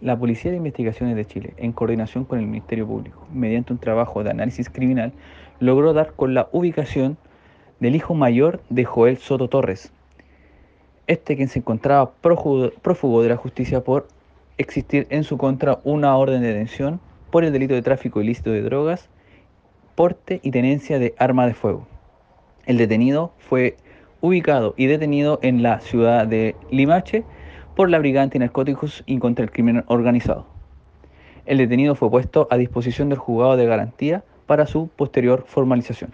La Policía de Investigaciones de Chile, en coordinación con el Ministerio Público, mediante un trabajo de análisis criminal, logró dar con la ubicación del hijo mayor de Joel Soto Torres, este quien se encontraba prófugo de la justicia por existir en su contra una orden de detención por el delito de tráfico ilícito de drogas, porte y tenencia de arma de fuego. El detenido fue ubicado y detenido en la ciudad de Limache, por la Brigada Antinarcóticos y contra el Crimen Organizado. El detenido fue puesto a disposición del juzgado de garantía para su posterior formalización.